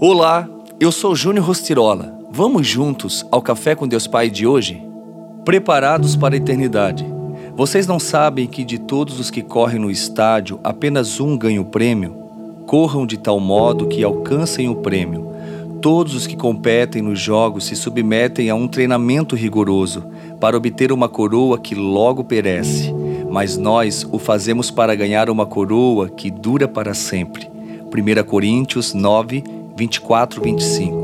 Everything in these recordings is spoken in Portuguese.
Olá, eu sou Júnior Rostirola. Vamos juntos ao Café com Deus Pai de hoje? Preparados para a eternidade. Vocês não sabem que de todos os que correm no estádio, apenas um ganha o prêmio? Corram de tal modo que alcancem o prêmio. Todos os que competem nos jogos se submetem a um treinamento rigoroso para obter uma coroa que logo perece, mas nós o fazemos para ganhar uma coroa que dura para sempre. 1 Coríntios 9, 24, 25.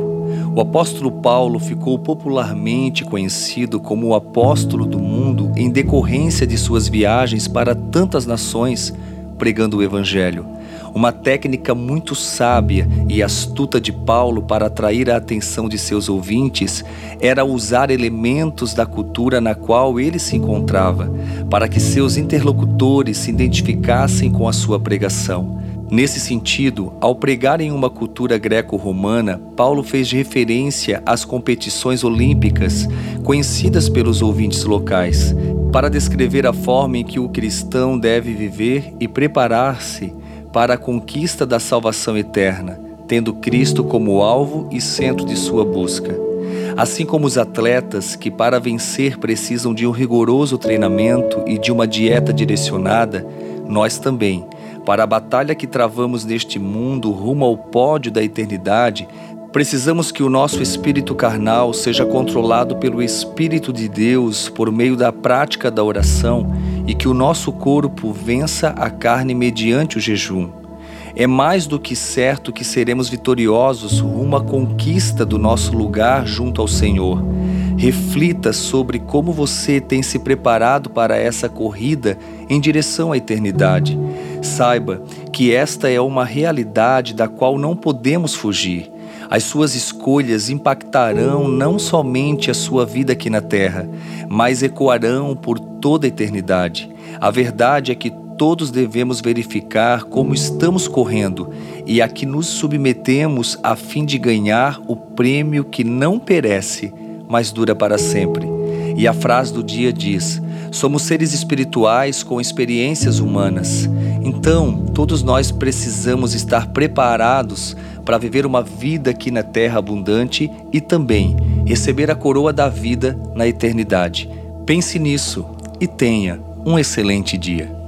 O apóstolo Paulo ficou popularmente conhecido como o apóstolo do mundo em decorrência de suas viagens para tantas nações pregando o evangelho. Uma técnica muito sábia e astuta de Paulo para atrair a atenção de seus ouvintes era usar elementos da cultura na qual ele se encontrava, para que seus interlocutores se identificassem com a sua pregação. Nesse sentido, ao pregar em uma cultura greco-romana, Paulo fez referência às competições olímpicas, conhecidas pelos ouvintes locais, para descrever a forma em que o cristão deve viver e preparar-se para a conquista da salvação eterna, tendo Cristo como alvo e centro de sua busca. Assim como os atletas que, para vencer, precisam de um rigoroso treinamento e de uma dieta direcionada, nós também para a batalha que travamos neste mundo rumo ao pódio da eternidade, precisamos que o nosso espírito carnal seja controlado pelo Espírito de Deus por meio da prática da oração e que o nosso corpo vença a carne mediante o jejum. É mais do que certo que seremos vitoriosos rumo à conquista do nosso lugar junto ao Senhor. Reflita sobre como você tem se preparado para essa corrida em direção à eternidade. Saiba que esta é uma realidade da qual não podemos fugir. As suas escolhas impactarão não somente a sua vida aqui na terra, mas ecoarão por toda a eternidade. A verdade é que todos devemos verificar como estamos correndo e a que nos submetemos a fim de ganhar o prêmio que não perece, mas dura para sempre. E a frase do dia diz: Somos seres espirituais com experiências humanas. Então, todos nós precisamos estar preparados para viver uma vida aqui na terra abundante e também receber a coroa da vida na eternidade. Pense nisso e tenha um excelente dia.